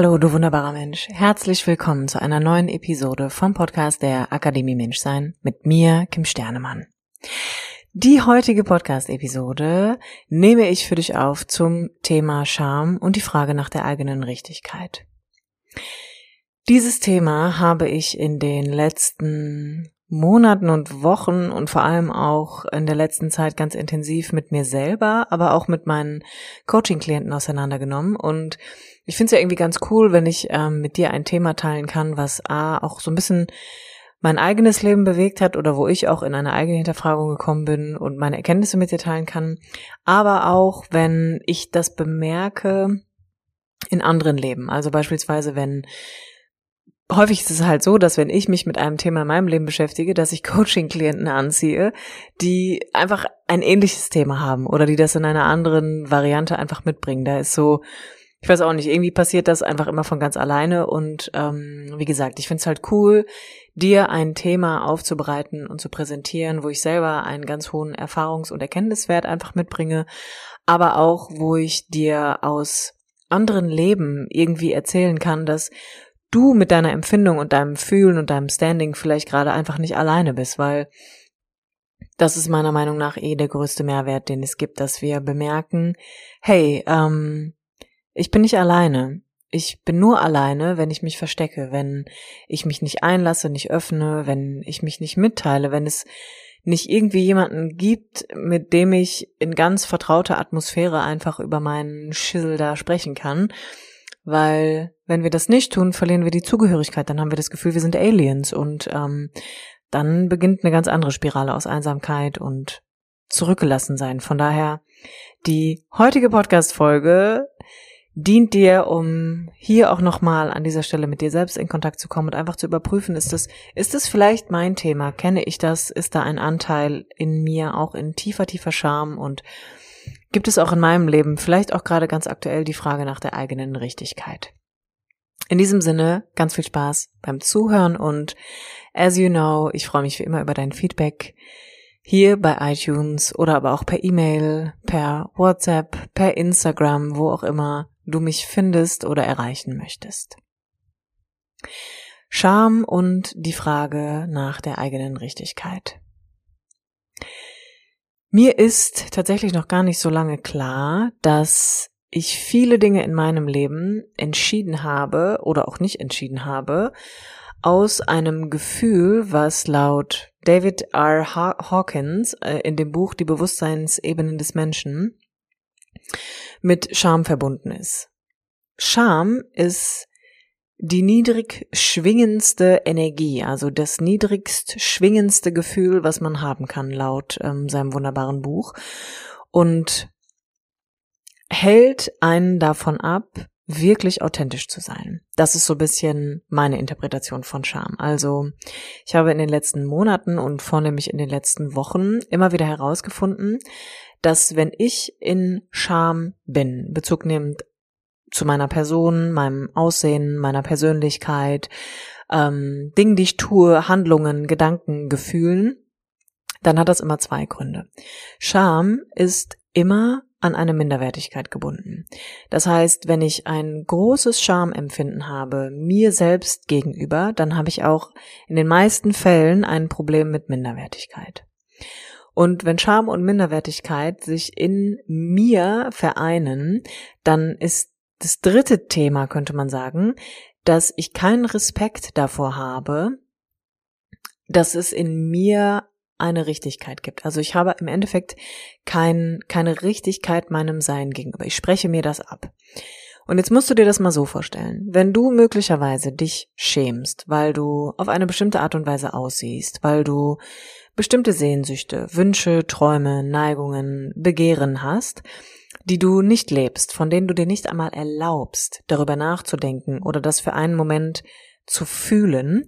Hallo, du wunderbarer Mensch. Herzlich willkommen zu einer neuen Episode vom Podcast der Akademie Menschsein mit mir, Kim Sternemann. Die heutige Podcast-Episode nehme ich für dich auf zum Thema Scham und die Frage nach der eigenen Richtigkeit. Dieses Thema habe ich in den letzten Monaten und Wochen und vor allem auch in der letzten Zeit ganz intensiv mit mir selber, aber auch mit meinen Coaching-Klienten auseinandergenommen. Und ich finde es ja irgendwie ganz cool, wenn ich ähm, mit dir ein Thema teilen kann, was A, auch so ein bisschen mein eigenes Leben bewegt hat oder wo ich auch in eine eigene Hinterfragung gekommen bin und meine Erkenntnisse mit dir teilen kann. Aber auch, wenn ich das bemerke in anderen Leben. Also beispielsweise, wenn häufig ist es halt so, dass wenn ich mich mit einem Thema in meinem Leben beschäftige, dass ich Coaching-Klienten anziehe, die einfach ein ähnliches Thema haben oder die das in einer anderen Variante einfach mitbringen. Da ist so, ich weiß auch nicht, irgendwie passiert das einfach immer von ganz alleine und ähm, wie gesagt, ich finde es halt cool, dir ein Thema aufzubereiten und zu präsentieren, wo ich selber einen ganz hohen Erfahrungs- und Erkenntniswert einfach mitbringe, aber auch, wo ich dir aus anderen Leben irgendwie erzählen kann, dass du mit deiner Empfindung und deinem Fühlen und deinem Standing vielleicht gerade einfach nicht alleine bist, weil das ist meiner Meinung nach eh der größte Mehrwert, den es gibt, dass wir bemerken, hey, ähm, ich bin nicht alleine. Ich bin nur alleine, wenn ich mich verstecke, wenn ich mich nicht einlasse, nicht öffne, wenn ich mich nicht mitteile, wenn es nicht irgendwie jemanden gibt, mit dem ich in ganz vertrauter Atmosphäre einfach über meinen Schissel da sprechen kann weil wenn wir das nicht tun, verlieren wir die Zugehörigkeit, dann haben wir das Gefühl, wir sind Aliens und ähm, dann beginnt eine ganz andere Spirale aus Einsamkeit und zurückgelassen sein. Von daher, die heutige Podcast-Folge dient dir, um hier auch nochmal an dieser Stelle mit dir selbst in Kontakt zu kommen und einfach zu überprüfen, ist das, ist das vielleicht mein Thema? Kenne ich das? Ist da ein Anteil in mir auch in tiefer, tiefer Scham und gibt es auch in meinem Leben, vielleicht auch gerade ganz aktuell, die Frage nach der eigenen Richtigkeit. In diesem Sinne, ganz viel Spaß beim Zuhören und as you know, ich freue mich wie immer über dein Feedback hier bei iTunes oder aber auch per E-Mail, per WhatsApp, per Instagram, wo auch immer du mich findest oder erreichen möchtest. Scham und die Frage nach der eigenen Richtigkeit. Mir ist tatsächlich noch gar nicht so lange klar, dass ich viele Dinge in meinem Leben entschieden habe oder auch nicht entschieden habe, aus einem Gefühl, was laut David R. Hawkins äh, in dem Buch Die Bewusstseinsebenen des Menschen mit Scham verbunden ist. Scham ist die niedrig schwingendste Energie, also das niedrigst schwingendste Gefühl, was man haben kann, laut ähm, seinem wunderbaren Buch. Und hält einen davon ab, wirklich authentisch zu sein. Das ist so ein bisschen meine Interpretation von Scham. Also ich habe in den letzten Monaten und vornehmlich in den letzten Wochen immer wieder herausgefunden, dass wenn ich in Scham bin, Bezug nehmend zu meiner Person, meinem Aussehen, meiner Persönlichkeit, ähm, Dingen, die ich tue, Handlungen, Gedanken, Gefühlen, dann hat das immer zwei Gründe. Scham ist immer an eine Minderwertigkeit gebunden. Das heißt, wenn ich ein großes Schamempfinden habe mir selbst gegenüber, dann habe ich auch in den meisten Fällen ein Problem mit Minderwertigkeit. Und wenn Scham und Minderwertigkeit sich in mir vereinen, dann ist das dritte Thema, könnte man sagen, dass ich keinen Respekt davor habe, dass es in mir eine Richtigkeit gibt. Also ich habe im Endeffekt kein, keine Richtigkeit meinem Sein gegenüber. Ich spreche mir das ab. Und jetzt musst du dir das mal so vorstellen. Wenn du möglicherweise dich schämst, weil du auf eine bestimmte Art und Weise aussiehst, weil du bestimmte Sehnsüchte, Wünsche, Träume, Neigungen, Begehren hast, die du nicht lebst, von denen du dir nicht einmal erlaubst, darüber nachzudenken oder das für einen Moment zu fühlen,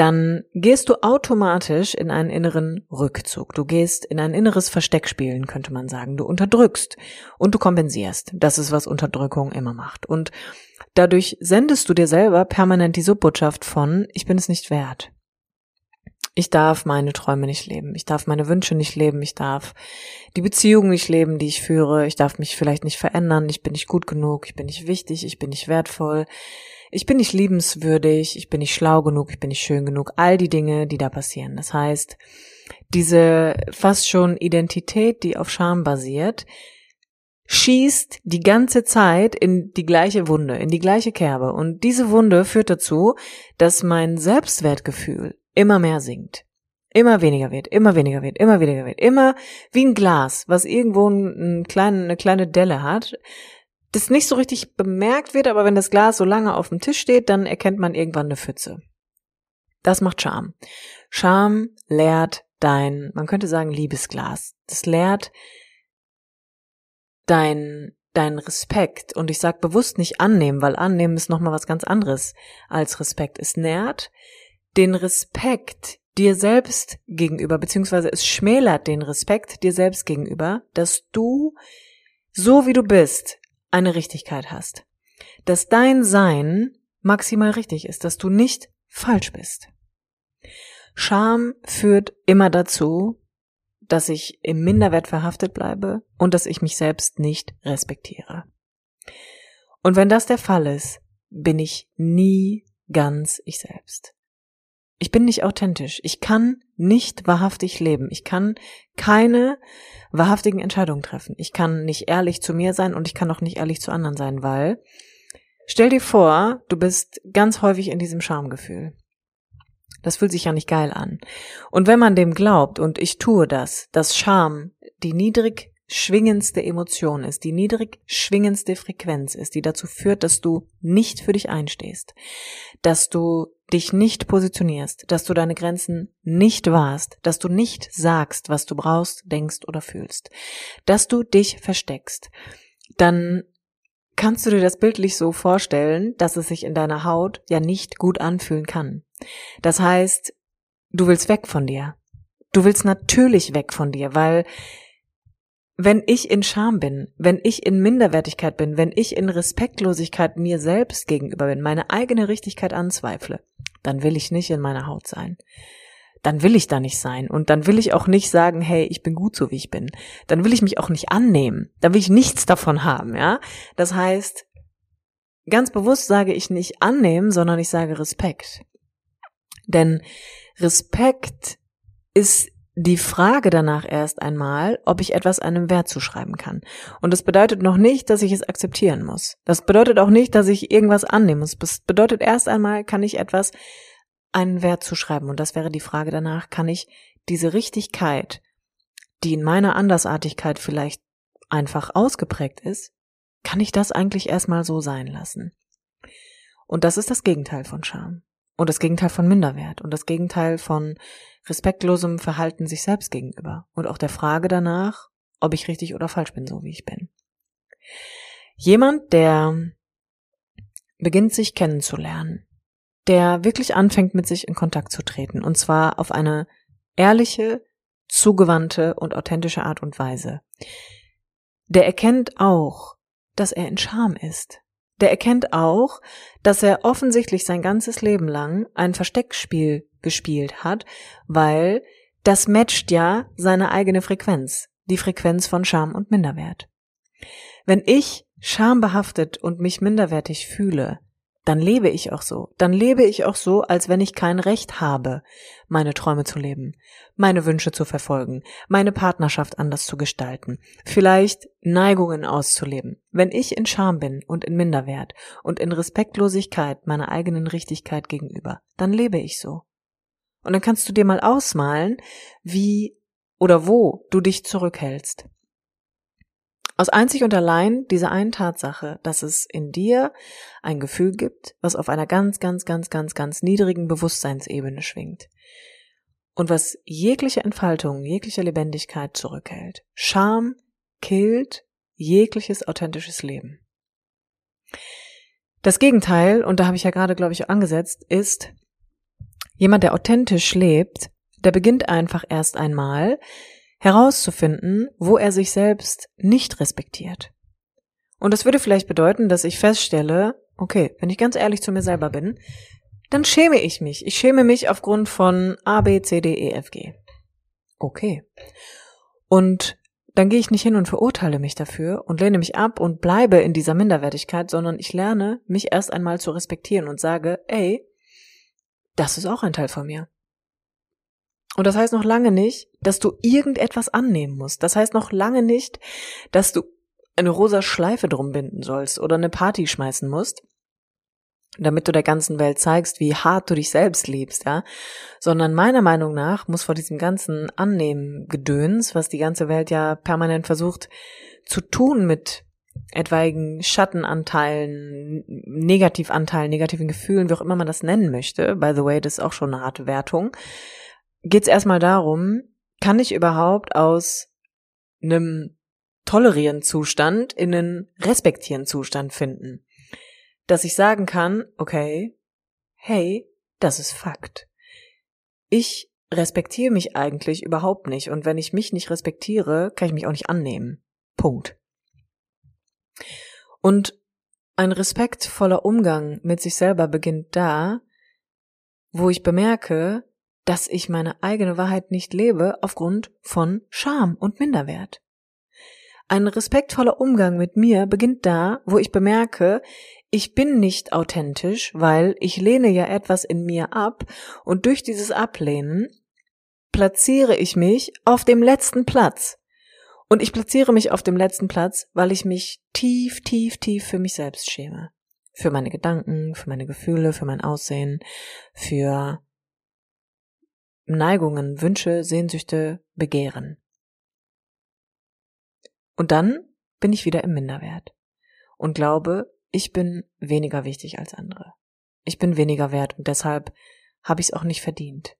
dann gehst du automatisch in einen inneren Rückzug. Du gehst in ein inneres Versteckspielen, könnte man sagen. Du unterdrückst und du kompensierst. Das ist, was Unterdrückung immer macht. Und dadurch sendest du dir selber permanent die Subbotschaft von, ich bin es nicht wert. Ich darf meine Träume nicht leben. Ich darf meine Wünsche nicht leben. Ich darf die Beziehung nicht leben, die ich führe. Ich darf mich vielleicht nicht verändern. Ich bin nicht gut genug. Ich bin nicht wichtig. Ich bin nicht wertvoll ich bin nicht liebenswürdig, ich bin nicht schlau genug, ich bin nicht schön genug, all die Dinge, die da passieren. Das heißt, diese fast schon Identität, die auf Scham basiert, schießt die ganze Zeit in die gleiche Wunde, in die gleiche Kerbe. Und diese Wunde führt dazu, dass mein Selbstwertgefühl immer mehr sinkt. Immer weniger wird, immer weniger wird, immer weniger wird. Immer wie ein Glas, was irgendwo einen kleinen, eine kleine Delle hat das nicht so richtig bemerkt wird, aber wenn das Glas so lange auf dem Tisch steht, dann erkennt man irgendwann eine Pfütze. Das macht Charme. Charme lehrt dein, man könnte sagen, Liebesglas. Das lehrt dein, dein Respekt. Und ich sag bewusst nicht annehmen, weil annehmen ist nochmal was ganz anderes als Respekt. Es nährt den Respekt dir selbst gegenüber, beziehungsweise es schmälert den Respekt dir selbst gegenüber, dass du so wie du bist, eine Richtigkeit hast. Dass dein Sein maximal richtig ist, dass du nicht falsch bist. Scham führt immer dazu, dass ich im Minderwert verhaftet bleibe und dass ich mich selbst nicht respektiere. Und wenn das der Fall ist, bin ich nie ganz ich selbst. Ich bin nicht authentisch. Ich kann nicht wahrhaftig leben. Ich kann keine wahrhaftigen Entscheidungen treffen. Ich kann nicht ehrlich zu mir sein und ich kann auch nicht ehrlich zu anderen sein, weil stell dir vor, du bist ganz häufig in diesem Schamgefühl. Das fühlt sich ja nicht geil an. Und wenn man dem glaubt, und ich tue das, dass Scham die niedrig schwingendste Emotion ist, die niedrig schwingendste Frequenz ist, die dazu führt, dass du nicht für dich einstehst, dass du dich nicht positionierst, dass du deine Grenzen nicht wahrst, dass du nicht sagst, was du brauchst, denkst oder fühlst, dass du dich versteckst, dann kannst du dir das bildlich so vorstellen, dass es sich in deiner Haut ja nicht gut anfühlen kann. Das heißt, du willst weg von dir. Du willst natürlich weg von dir, weil wenn ich in Scham bin, wenn ich in Minderwertigkeit bin, wenn ich in Respektlosigkeit mir selbst gegenüber bin, meine eigene Richtigkeit anzweifle, dann will ich nicht in meiner Haut sein. Dann will ich da nicht sein. Und dann will ich auch nicht sagen, hey, ich bin gut so wie ich bin. Dann will ich mich auch nicht annehmen. Dann will ich nichts davon haben, ja. Das heißt, ganz bewusst sage ich nicht annehmen, sondern ich sage Respekt. Denn Respekt ist die Frage danach erst einmal, ob ich etwas einem Wert zuschreiben kann. Und das bedeutet noch nicht, dass ich es akzeptieren muss. Das bedeutet auch nicht, dass ich irgendwas annehmen muss. Das bedeutet erst einmal, kann ich etwas einen Wert zuschreiben. Und das wäre die Frage danach, kann ich diese Richtigkeit, die in meiner Andersartigkeit vielleicht einfach ausgeprägt ist, kann ich das eigentlich erstmal so sein lassen? Und das ist das Gegenteil von Scham. Und das Gegenteil von Minderwert. Und das Gegenteil von respektlosem Verhalten sich selbst gegenüber und auch der Frage danach, ob ich richtig oder falsch bin, so wie ich bin. Jemand, der beginnt sich kennenzulernen, der wirklich anfängt mit sich in Kontakt zu treten und zwar auf eine ehrliche, zugewandte und authentische Art und Weise. Der erkennt auch, dass er in Scham ist. Der erkennt auch, dass er offensichtlich sein ganzes Leben lang ein Versteckspiel gespielt hat, weil das matcht ja seine eigene Frequenz, die Frequenz von Scham und Minderwert. Wenn ich schambehaftet und mich minderwertig fühle, dann lebe ich auch so. Dann lebe ich auch so, als wenn ich kein Recht habe, meine Träume zu leben, meine Wünsche zu verfolgen, meine Partnerschaft anders zu gestalten, vielleicht Neigungen auszuleben. Wenn ich in Scham bin und in Minderwert und in Respektlosigkeit meiner eigenen Richtigkeit gegenüber, dann lebe ich so. Und dann kannst du dir mal ausmalen, wie oder wo du dich zurückhältst. Aus einzig und allein dieser einen Tatsache, dass es in dir ein Gefühl gibt, was auf einer ganz, ganz, ganz, ganz, ganz niedrigen Bewusstseinsebene schwingt. Und was jegliche Entfaltung, jegliche Lebendigkeit zurückhält. Scham killt jegliches authentisches Leben. Das Gegenteil, und da habe ich ja gerade, glaube ich, angesetzt, ist jemand, der authentisch lebt, der beginnt einfach erst einmal herauszufinden, wo er sich selbst nicht respektiert. Und das würde vielleicht bedeuten, dass ich feststelle, okay, wenn ich ganz ehrlich zu mir selber bin, dann schäme ich mich. Ich schäme mich aufgrund von A, B, C, D, E, F, G. Okay. Und dann gehe ich nicht hin und verurteile mich dafür und lehne mich ab und bleibe in dieser Minderwertigkeit, sondern ich lerne, mich erst einmal zu respektieren und sage, ey, das ist auch ein Teil von mir. Und das heißt noch lange nicht, dass du irgendetwas annehmen musst. Das heißt noch lange nicht, dass du eine rosa Schleife drum binden sollst oder eine Party schmeißen musst, damit du der ganzen Welt zeigst, wie hart du dich selbst liebst, ja, sondern meiner Meinung nach muss vor diesem ganzen Annehmen Gedöns, was die ganze Welt ja permanent versucht zu tun mit etwaigen Schattenanteilen, Negativanteilen, negativen Gefühlen, wie auch immer man das nennen möchte. By the way, das ist auch schon eine Art Wertung. Geht es erstmal darum, kann ich überhaupt aus einem tolerieren Zustand in einen respektieren Zustand finden? dass ich sagen kann, okay, hey, das ist Fakt. Ich respektiere mich eigentlich überhaupt nicht und wenn ich mich nicht respektiere, kann ich mich auch nicht annehmen. Punkt. Und ein respektvoller Umgang mit sich selber beginnt da, wo ich bemerke, dass ich meine eigene Wahrheit nicht lebe aufgrund von Scham und Minderwert. Ein respektvoller Umgang mit mir beginnt da, wo ich bemerke, ich bin nicht authentisch, weil ich lehne ja etwas in mir ab und durch dieses Ablehnen platziere ich mich auf dem letzten Platz. Und ich platziere mich auf dem letzten Platz, weil ich mich tief, tief, tief für mich selbst schäme. Für meine Gedanken, für meine Gefühle, für mein Aussehen, für Neigungen, Wünsche, Sehnsüchte, Begehren. Und dann bin ich wieder im Minderwert und glaube, ich bin weniger wichtig als andere. Ich bin weniger wert und deshalb habe ich es auch nicht verdient.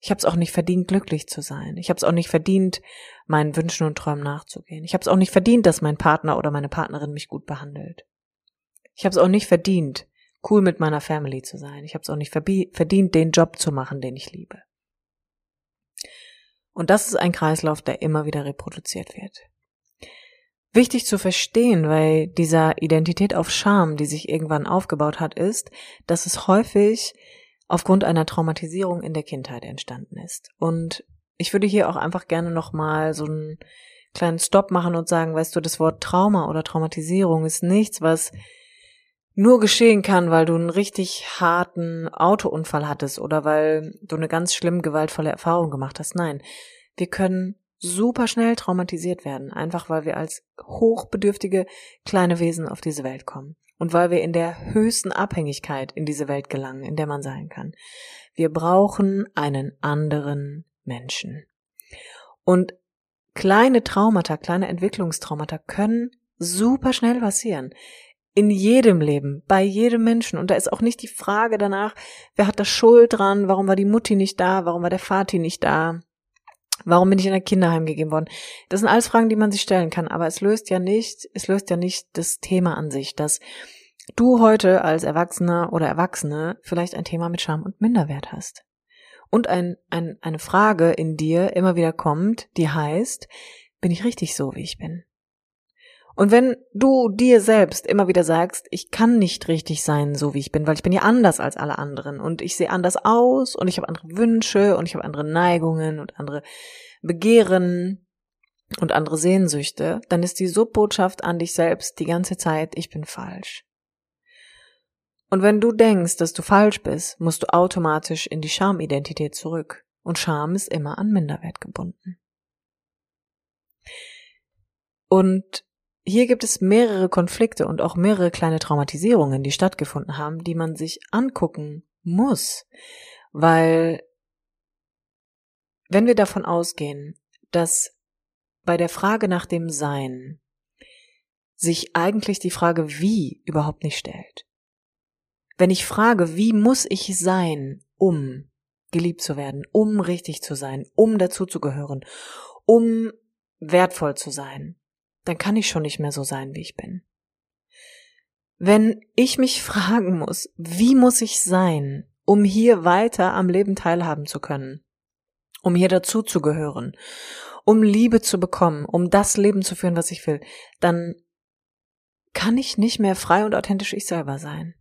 Ich habe es auch nicht verdient, glücklich zu sein. Ich habe es auch nicht verdient, meinen Wünschen und Träumen nachzugehen. Ich habe es auch nicht verdient, dass mein Partner oder meine Partnerin mich gut behandelt. Ich habe es auch nicht verdient, cool mit meiner Family zu sein. Ich habe es auch nicht verdient, den Job zu machen, den ich liebe. Und das ist ein Kreislauf, der immer wieder reproduziert wird wichtig zu verstehen, weil dieser Identität auf Scham, die sich irgendwann aufgebaut hat, ist, dass es häufig aufgrund einer Traumatisierung in der Kindheit entstanden ist. Und ich würde hier auch einfach gerne nochmal so einen kleinen Stopp machen und sagen, weißt du, das Wort Trauma oder Traumatisierung ist nichts, was nur geschehen kann, weil du einen richtig harten Autounfall hattest oder weil du eine ganz schlimm gewaltvolle Erfahrung gemacht hast. Nein, wir können super schnell traumatisiert werden, einfach weil wir als hochbedürftige kleine Wesen auf diese Welt kommen und weil wir in der höchsten Abhängigkeit in diese Welt gelangen, in der man sein kann. Wir brauchen einen anderen Menschen. Und kleine Traumata, kleine Entwicklungstraumata können super schnell passieren. In jedem Leben, bei jedem Menschen. Und da ist auch nicht die Frage danach, wer hat da Schuld dran, warum war die Mutti nicht da, warum war der Vati nicht da, Warum bin ich in ein Kinderheim gegeben worden? Das sind alles Fragen, die man sich stellen kann, aber es löst ja nicht, es löst ja nicht das Thema an sich, dass du heute als Erwachsener oder Erwachsene vielleicht ein Thema mit Scham und Minderwert hast. Und ein, ein, eine Frage in dir immer wieder kommt, die heißt, bin ich richtig so, wie ich bin? Und wenn du dir selbst immer wieder sagst, ich kann nicht richtig sein, so wie ich bin, weil ich bin ja anders als alle anderen und ich sehe anders aus und ich habe andere Wünsche und ich habe andere Neigungen und andere Begehren und andere Sehnsüchte, dann ist die Subbotschaft an dich selbst die ganze Zeit, ich bin falsch. Und wenn du denkst, dass du falsch bist, musst du automatisch in die Schamidentität zurück. Und Scham ist immer an Minderwert gebunden. Und hier gibt es mehrere Konflikte und auch mehrere kleine Traumatisierungen, die stattgefunden haben, die man sich angucken muss, weil wenn wir davon ausgehen, dass bei der Frage nach dem Sein sich eigentlich die Frage wie überhaupt nicht stellt. Wenn ich frage, wie muss ich sein, um geliebt zu werden, um richtig zu sein, um dazuzugehören, um wertvoll zu sein, dann kann ich schon nicht mehr so sein, wie ich bin. Wenn ich mich fragen muss, wie muss ich sein, um hier weiter am Leben teilhaben zu können, um hier dazuzugehören, um Liebe zu bekommen, um das Leben zu führen, was ich will, dann kann ich nicht mehr frei und authentisch ich selber sein.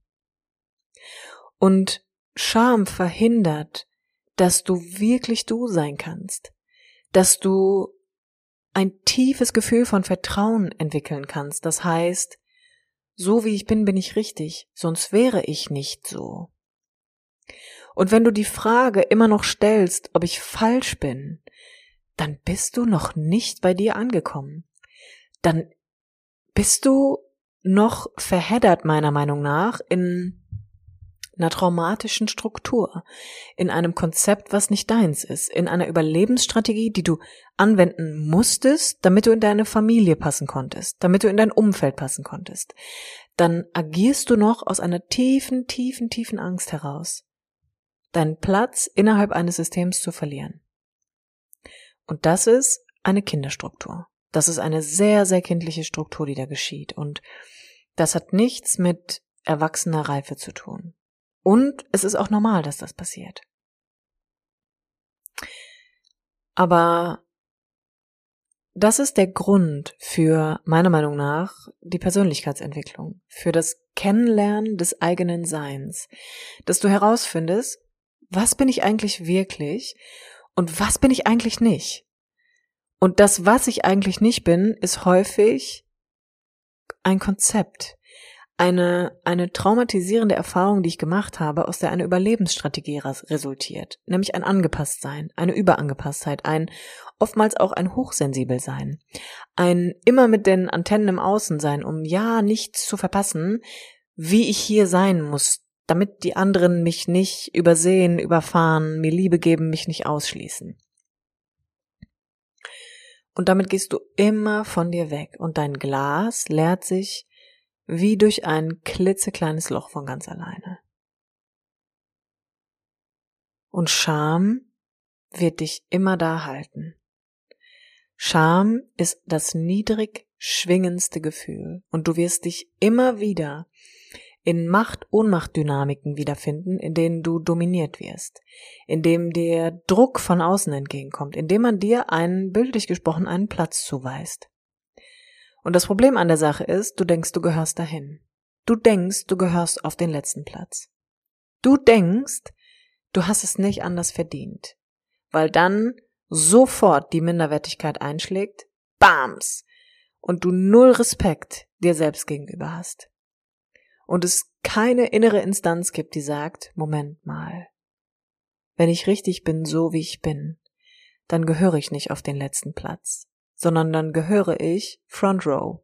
Und Scham verhindert, dass du wirklich du sein kannst, dass du ein tiefes Gefühl von Vertrauen entwickeln kannst. Das heißt, so wie ich bin, bin ich richtig, sonst wäre ich nicht so. Und wenn du die Frage immer noch stellst, ob ich falsch bin, dann bist du noch nicht bei dir angekommen. Dann bist du noch verheddert meiner Meinung nach in einer traumatischen Struktur, in einem Konzept, was nicht deins ist, in einer Überlebensstrategie, die du anwenden musstest, damit du in deine Familie passen konntest, damit du in dein Umfeld passen konntest, dann agierst du noch aus einer tiefen, tiefen, tiefen Angst heraus, deinen Platz innerhalb eines Systems zu verlieren. Und das ist eine Kinderstruktur. Das ist eine sehr, sehr kindliche Struktur, die da geschieht. Und das hat nichts mit erwachsener Reife zu tun. Und es ist auch normal, dass das passiert. Aber das ist der Grund für, meiner Meinung nach, die Persönlichkeitsentwicklung, für das Kennenlernen des eigenen Seins, dass du herausfindest, was bin ich eigentlich wirklich und was bin ich eigentlich nicht. Und das, was ich eigentlich nicht bin, ist häufig ein Konzept, eine, eine traumatisierende Erfahrung, die ich gemacht habe, aus der eine Überlebensstrategie resultiert, nämlich ein Angepasstsein, eine Überangepasstheit, ein oftmals auch ein Hochsensibelsein, ein immer mit den Antennen im Außen sein, um ja nichts zu verpassen, wie ich hier sein muss, damit die anderen mich nicht übersehen, überfahren, mir Liebe geben, mich nicht ausschließen. Und damit gehst du immer von dir weg und dein Glas leert sich wie durch ein klitzekleines Loch von ganz alleine. Und Scham wird dich immer da halten. Scham ist das niedrig schwingendste Gefühl und du wirst dich immer wieder in Macht-Ohnmacht-Dynamiken wiederfinden, in denen du dominiert wirst, in dem dir Druck von außen entgegenkommt, indem man dir einen, bildlich gesprochen, einen Platz zuweist. Und das Problem an der Sache ist, du denkst, du gehörst dahin. Du denkst, du gehörst auf den letzten Platz. Du denkst, du hast es nicht anders verdient, weil dann sofort die Minderwertigkeit einschlägt, bams, und du null Respekt dir selbst gegenüber hast und es keine innere Instanz gibt, die sagt, Moment mal, wenn ich richtig bin, so wie ich bin, dann gehöre ich nicht auf den letzten Platz, sondern dann gehöre ich Front Row,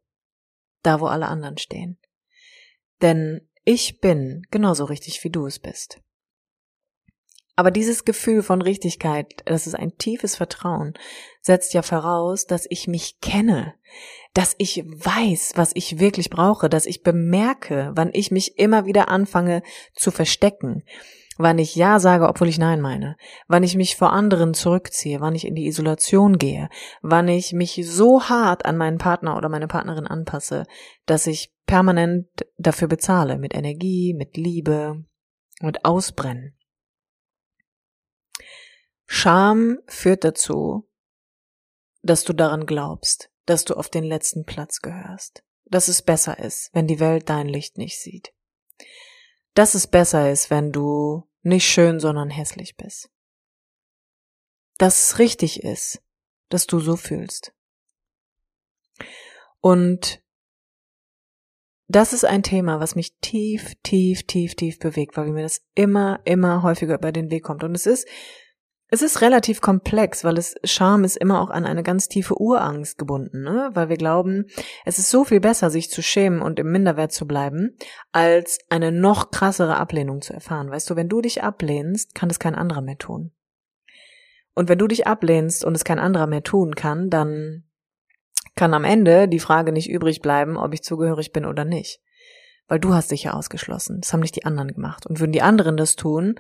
da wo alle anderen stehen. Denn ich bin genauso richtig, wie du es bist. Aber dieses Gefühl von Richtigkeit, das ist ein tiefes Vertrauen, setzt ja voraus, dass ich mich kenne, dass ich weiß, was ich wirklich brauche, dass ich bemerke, wann ich mich immer wieder anfange zu verstecken, wann ich Ja sage, obwohl ich Nein meine, wann ich mich vor anderen zurückziehe, wann ich in die Isolation gehe, wann ich mich so hart an meinen Partner oder meine Partnerin anpasse, dass ich permanent dafür bezahle, mit Energie, mit Liebe, mit Ausbrennen. Scham führt dazu, dass du daran glaubst, dass du auf den letzten Platz gehörst, dass es besser ist, wenn die Welt dein Licht nicht sieht, dass es besser ist, wenn du nicht schön, sondern hässlich bist, dass es richtig ist, dass du so fühlst. Und das ist ein Thema, was mich tief, tief, tief, tief bewegt, weil mir das immer, immer häufiger über den Weg kommt. Und es ist es ist relativ komplex, weil es Scham ist immer auch an eine ganz tiefe Urangst gebunden, ne? Weil wir glauben, es ist so viel besser, sich zu schämen und im Minderwert zu bleiben, als eine noch krassere Ablehnung zu erfahren. Weißt du, wenn du dich ablehnst, kann es kein anderer mehr tun. Und wenn du dich ablehnst und es kein anderer mehr tun kann, dann kann am Ende die Frage nicht übrig bleiben, ob ich zugehörig bin oder nicht. Weil du hast dich ja ausgeschlossen. Das haben nicht die anderen gemacht. Und würden die anderen das tun,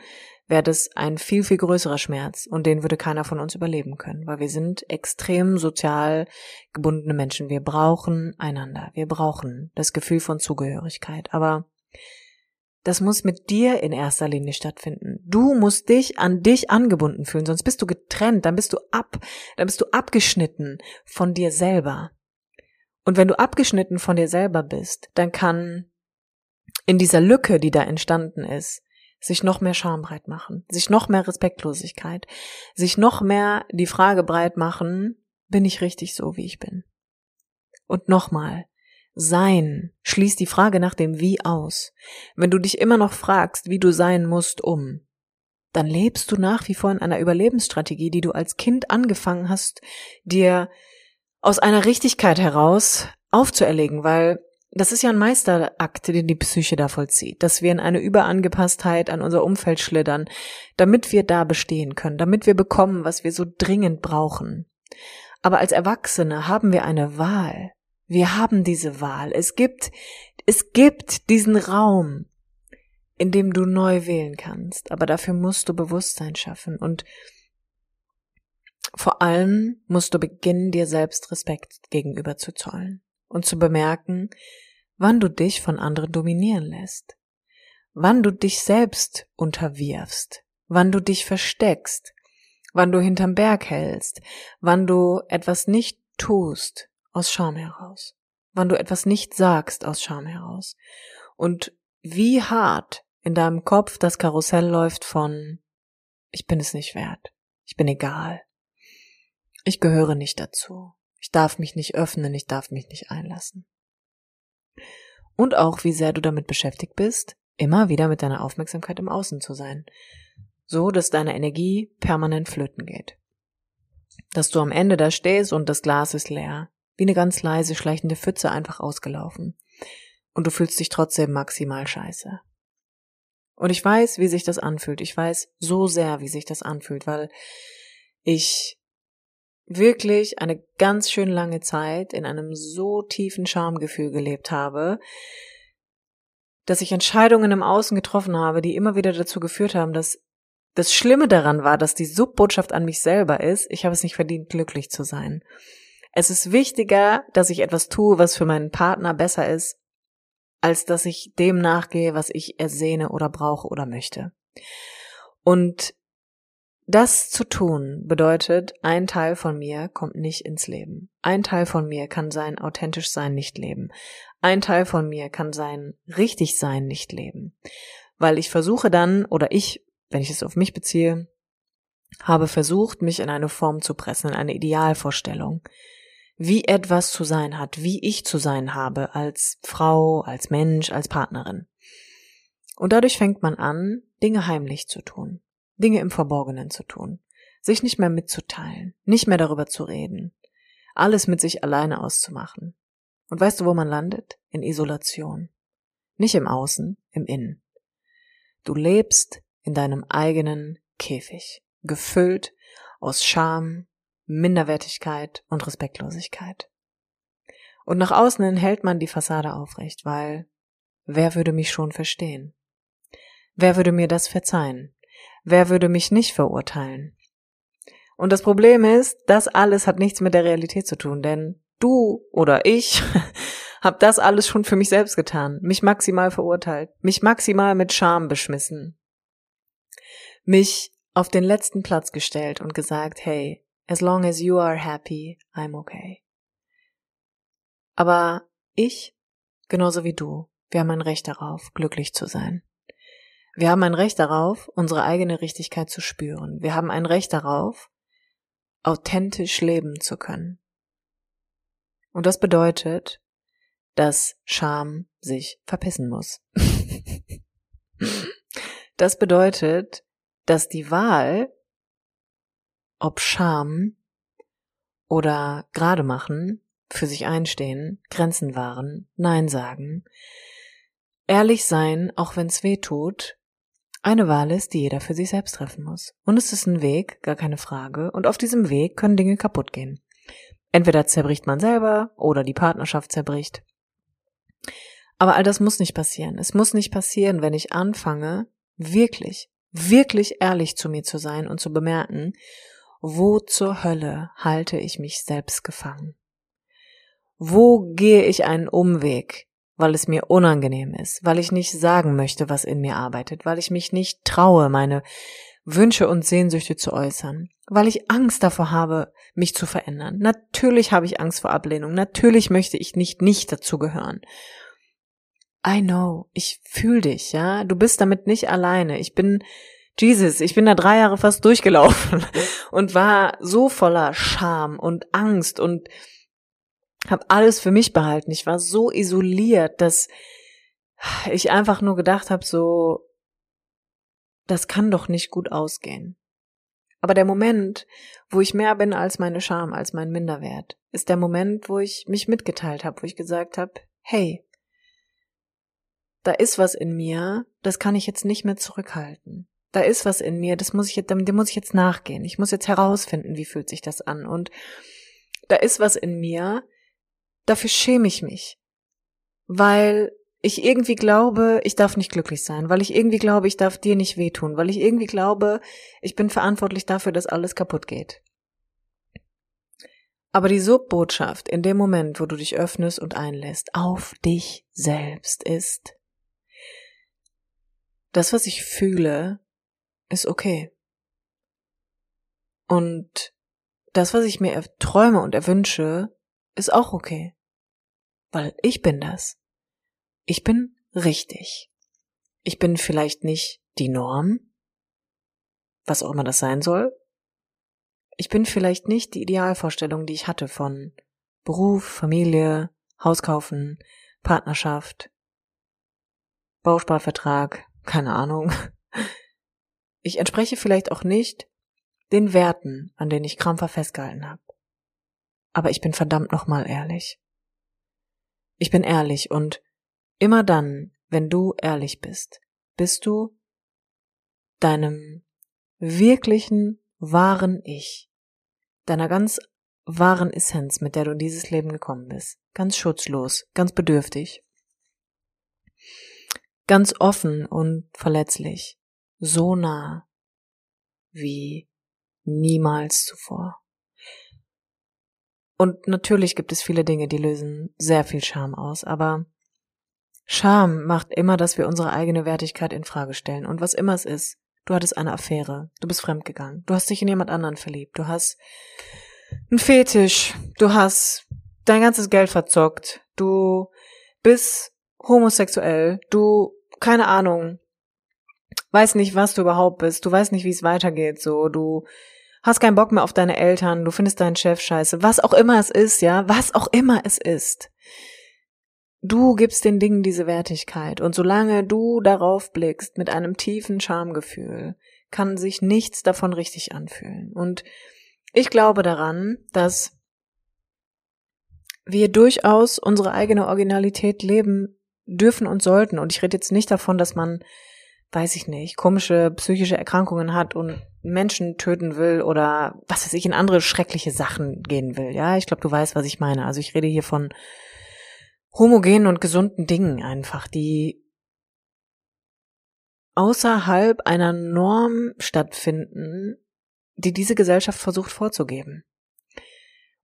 wäre das ein viel, viel größerer Schmerz und den würde keiner von uns überleben können, weil wir sind extrem sozial gebundene Menschen. Wir brauchen einander. Wir brauchen das Gefühl von Zugehörigkeit. Aber das muss mit dir in erster Linie stattfinden. Du musst dich an dich angebunden fühlen, sonst bist du getrennt, dann bist du ab, dann bist du abgeschnitten von dir selber. Und wenn du abgeschnitten von dir selber bist, dann kann in dieser Lücke, die da entstanden ist, sich noch mehr Scham breit machen, sich noch mehr Respektlosigkeit, sich noch mehr die Frage breit machen, bin ich richtig so, wie ich bin? Und nochmal, sein schließt die Frage nach dem Wie aus. Wenn du dich immer noch fragst, wie du sein musst, um, dann lebst du nach wie vor in einer Überlebensstrategie, die du als Kind angefangen hast, dir aus einer Richtigkeit heraus aufzuerlegen, weil das ist ja ein Meisterakt, den die Psyche da vollzieht, dass wir in eine Überangepasstheit an unser Umfeld schlittern, damit wir da bestehen können, damit wir bekommen, was wir so dringend brauchen. Aber als Erwachsene haben wir eine Wahl. Wir haben diese Wahl. Es gibt, es gibt diesen Raum, in dem du neu wählen kannst. Aber dafür musst du Bewusstsein schaffen und vor allem musst du beginnen, dir selbst Respekt gegenüber zu zollen und zu bemerken, wann du dich von anderen dominieren lässt, wann du dich selbst unterwirfst, wann du dich versteckst, wann du hinterm Berg hältst, wann du etwas nicht tust, aus Scham heraus, wann du etwas nicht sagst aus Scham heraus. Und wie hart in deinem Kopf das Karussell läuft von ich bin es nicht wert, ich bin egal, ich gehöre nicht dazu, ich darf mich nicht öffnen, ich darf mich nicht einlassen. Und auch wie sehr du damit beschäftigt bist, immer wieder mit deiner Aufmerksamkeit im Außen zu sein, so dass deine Energie permanent flöten geht. Dass du am Ende da stehst und das Glas ist leer wie eine ganz leise, schleichende Pfütze einfach ausgelaufen. Und du fühlst dich trotzdem maximal scheiße. Und ich weiß, wie sich das anfühlt. Ich weiß so sehr, wie sich das anfühlt, weil ich wirklich eine ganz schön lange Zeit in einem so tiefen Schamgefühl gelebt habe, dass ich Entscheidungen im Außen getroffen habe, die immer wieder dazu geführt haben, dass das Schlimme daran war, dass die Subbotschaft an mich selber ist, ich habe es nicht verdient, glücklich zu sein. Es ist wichtiger, dass ich etwas tue, was für meinen Partner besser ist, als dass ich dem nachgehe, was ich ersehne oder brauche oder möchte. Und das zu tun bedeutet, ein Teil von mir kommt nicht ins Leben. Ein Teil von mir kann sein authentisch sein nicht leben. Ein Teil von mir kann sein richtig sein nicht leben. Weil ich versuche dann, oder ich, wenn ich es auf mich beziehe, habe versucht, mich in eine Form zu pressen, in eine Idealvorstellung wie etwas zu sein hat, wie ich zu sein habe als Frau, als Mensch, als Partnerin. Und dadurch fängt man an, Dinge heimlich zu tun, Dinge im Verborgenen zu tun, sich nicht mehr mitzuteilen, nicht mehr darüber zu reden, alles mit sich alleine auszumachen. Und weißt du, wo man landet? In Isolation. Nicht im Außen, im Innen. Du lebst in deinem eigenen Käfig, gefüllt aus Scham, Minderwertigkeit und Respektlosigkeit. Und nach außen hin hält man die Fassade aufrecht, weil wer würde mich schon verstehen? Wer würde mir das verzeihen? Wer würde mich nicht verurteilen? Und das Problem ist, das alles hat nichts mit der Realität zu tun, denn du oder ich hab das alles schon für mich selbst getan, mich maximal verurteilt, mich maximal mit Scham beschmissen, mich auf den letzten Platz gestellt und gesagt, hey, As long as you are happy, I'm okay. Aber ich, genauso wie du, wir haben ein Recht darauf, glücklich zu sein. Wir haben ein Recht darauf, unsere eigene Richtigkeit zu spüren. Wir haben ein Recht darauf, authentisch leben zu können. Und das bedeutet, dass Scham sich verpissen muss. das bedeutet, dass die Wahl ob Scham oder gerade machen, für sich einstehen, Grenzen wahren, Nein sagen, ehrlich sein, auch wenn's weh tut, eine Wahl ist, die jeder für sich selbst treffen muss. Und es ist ein Weg, gar keine Frage, und auf diesem Weg können Dinge kaputt gehen. Entweder zerbricht man selber oder die Partnerschaft zerbricht. Aber all das muss nicht passieren. Es muss nicht passieren, wenn ich anfange, wirklich wirklich ehrlich zu mir zu sein und zu bemerken, wo zur Hölle halte ich mich selbst gefangen? Wo gehe ich einen Umweg, weil es mir unangenehm ist, weil ich nicht sagen möchte, was in mir arbeitet, weil ich mich nicht traue, meine Wünsche und Sehnsüchte zu äußern, weil ich Angst davor habe, mich zu verändern. Natürlich habe ich Angst vor Ablehnung, natürlich möchte ich nicht nicht dazugehören. I know, ich fühle dich, ja, du bist damit nicht alleine. Ich bin Jesus, ich bin da drei Jahre fast durchgelaufen und war so voller Scham und Angst und habe alles für mich behalten. Ich war so isoliert, dass ich einfach nur gedacht habe, so, das kann doch nicht gut ausgehen. Aber der Moment, wo ich mehr bin als meine Scham, als mein Minderwert, ist der Moment, wo ich mich mitgeteilt habe, wo ich gesagt habe, hey, da ist was in mir, das kann ich jetzt nicht mehr zurückhalten. Da ist was in mir, das muss ich jetzt, dem muss ich jetzt nachgehen. Ich muss jetzt herausfinden, wie fühlt sich das an. Und da ist was in mir, dafür schäme ich mich. Weil ich irgendwie glaube, ich darf nicht glücklich sein, weil ich irgendwie glaube, ich darf dir nicht wehtun, weil ich irgendwie glaube, ich bin verantwortlich dafür, dass alles kaputt geht. Aber die Subbotschaft in dem Moment, wo du dich öffnest und einlässt, auf dich selbst ist, das, was ich fühle, ist okay. Und das, was ich mir erträume und erwünsche, ist auch okay. Weil ich bin das. Ich bin richtig. Ich bin vielleicht nicht die Norm, was auch immer das sein soll. Ich bin vielleicht nicht die Idealvorstellung, die ich hatte von Beruf, Familie, Hauskaufen, Partnerschaft, Bausparvertrag, keine Ahnung. Ich entspreche vielleicht auch nicht den Werten, an denen ich krampfer festgehalten habe. Aber ich bin verdammt nochmal ehrlich. Ich bin ehrlich und Immer dann, wenn du ehrlich bist, bist du deinem wirklichen, wahren Ich, deiner ganz wahren Essenz, mit der du in dieses Leben gekommen bist, ganz schutzlos, ganz bedürftig, ganz offen und verletzlich, so nah wie niemals zuvor. Und natürlich gibt es viele Dinge, die lösen sehr viel Scham aus, aber Scham macht immer, dass wir unsere eigene Wertigkeit in Frage stellen. Und was immer es ist, du hattest eine Affäre, du bist fremdgegangen, du hast dich in jemand anderen verliebt, du hast einen Fetisch, du hast dein ganzes Geld verzockt, du bist homosexuell, du, keine Ahnung, weißt nicht, was du überhaupt bist, du weißt nicht, wie es weitergeht, so, du hast keinen Bock mehr auf deine Eltern, du findest deinen Chef scheiße, was auch immer es ist, ja, was auch immer es ist. Du gibst den Dingen diese Wertigkeit und solange du darauf blickst mit einem tiefen Schamgefühl, kann sich nichts davon richtig anfühlen. Und ich glaube daran, dass wir durchaus unsere eigene Originalität leben dürfen und sollten. Und ich rede jetzt nicht davon, dass man, weiß ich nicht, komische psychische Erkrankungen hat und Menschen töten will oder was weiß ich, in andere schreckliche Sachen gehen will. Ja, ich glaube, du weißt, was ich meine. Also ich rede hier von homogenen und gesunden Dingen einfach, die außerhalb einer Norm stattfinden, die diese Gesellschaft versucht vorzugeben.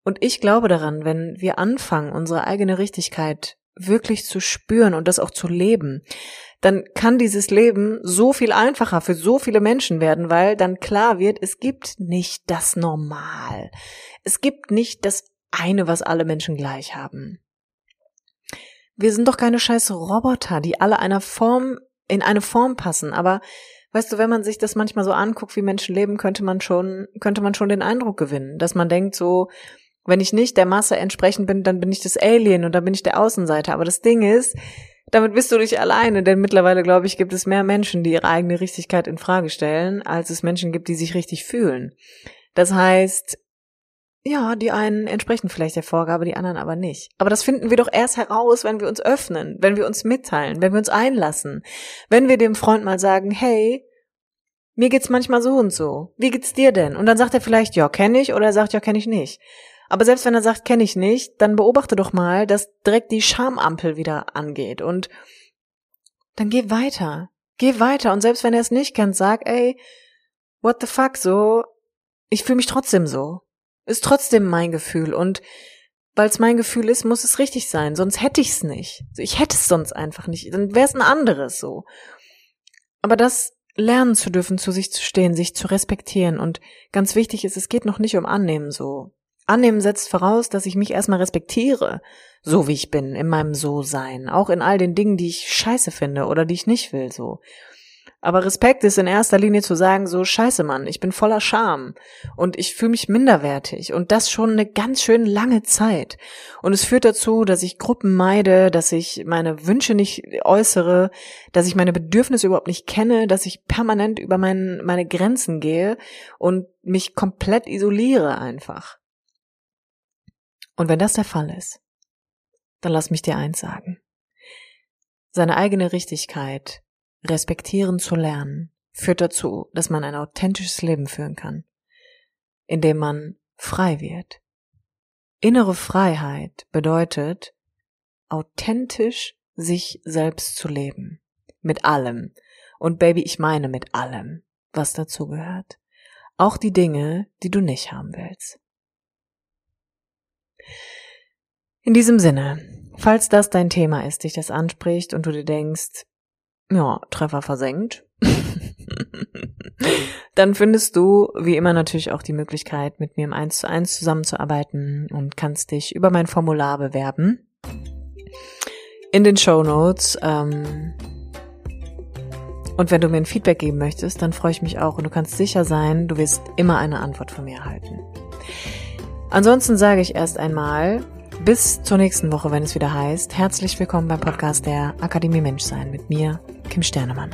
Und ich glaube daran, wenn wir anfangen, unsere eigene Richtigkeit wirklich zu spüren und das auch zu leben, dann kann dieses Leben so viel einfacher für so viele Menschen werden, weil dann klar wird, es gibt nicht das Normal. Es gibt nicht das eine, was alle Menschen gleich haben. Wir sind doch keine scheiß Roboter, die alle einer Form, in eine Form passen. Aber weißt du, wenn man sich das manchmal so anguckt, wie Menschen leben, könnte man schon, könnte man schon den Eindruck gewinnen, dass man denkt so, wenn ich nicht der Masse entsprechend bin, dann bin ich das Alien und dann bin ich der Außenseiter. Aber das Ding ist, damit bist du nicht alleine, denn mittlerweile, glaube ich, gibt es mehr Menschen, die ihre eigene Richtigkeit in Frage stellen, als es Menschen gibt, die sich richtig fühlen. Das heißt, ja, die einen entsprechen vielleicht der Vorgabe, die anderen aber nicht. Aber das finden wir doch erst heraus, wenn wir uns öffnen, wenn wir uns mitteilen, wenn wir uns einlassen. Wenn wir dem Freund mal sagen, hey, mir geht's manchmal so und so. Wie geht's dir denn? Und dann sagt er vielleicht, ja, kenne ich, oder er sagt, ja, kenne ich nicht. Aber selbst wenn er sagt, kenne ich nicht, dann beobachte doch mal, dass direkt die Schamampel wieder angeht und dann geh weiter. Geh weiter und selbst wenn er es nicht kennt, sag, ey, what the fuck, so, ich fühle mich trotzdem so. Ist trotzdem mein Gefühl und weil es mein Gefühl ist, muss es richtig sein, sonst hätte ich es nicht. Ich hätte es sonst einfach nicht, dann wäre es ein anderes so. Aber das lernen zu dürfen, zu sich zu stehen, sich zu respektieren und ganz wichtig ist, es geht noch nicht um Annehmen so. Annehmen setzt voraus, dass ich mich erstmal respektiere, so wie ich bin, in meinem So-Sein, auch in all den Dingen, die ich scheiße finde oder die ich nicht will, so. Aber Respekt ist in erster Linie zu sagen, so scheiße Mann, ich bin voller Scham und ich fühle mich minderwertig und das schon eine ganz schön lange Zeit. Und es führt dazu, dass ich Gruppen meide, dass ich meine Wünsche nicht äußere, dass ich meine Bedürfnisse überhaupt nicht kenne, dass ich permanent über mein, meine Grenzen gehe und mich komplett isoliere einfach. Und wenn das der Fall ist, dann lass mich dir eins sagen. Seine eigene Richtigkeit respektieren zu lernen, führt dazu, dass man ein authentisches Leben führen kann, indem man frei wird. Innere Freiheit bedeutet, authentisch sich selbst zu leben. Mit allem. Und Baby, ich meine mit allem, was dazu gehört. Auch die Dinge, die du nicht haben willst. In diesem Sinne, falls das dein Thema ist, dich das anspricht und du dir denkst, ja, Treffer versenkt. Dann findest du wie immer natürlich auch die Möglichkeit, mit mir im 1 zu 1 zusammenzuarbeiten und kannst dich über mein Formular bewerben. In den Show Notes. Ähm, und wenn du mir ein Feedback geben möchtest, dann freue ich mich auch und du kannst sicher sein, du wirst immer eine Antwort von mir erhalten. Ansonsten sage ich erst einmal, bis zur nächsten Woche, wenn es wieder heißt, herzlich willkommen beim Podcast der Akademie Menschsein mit mir, Kim Sternemann.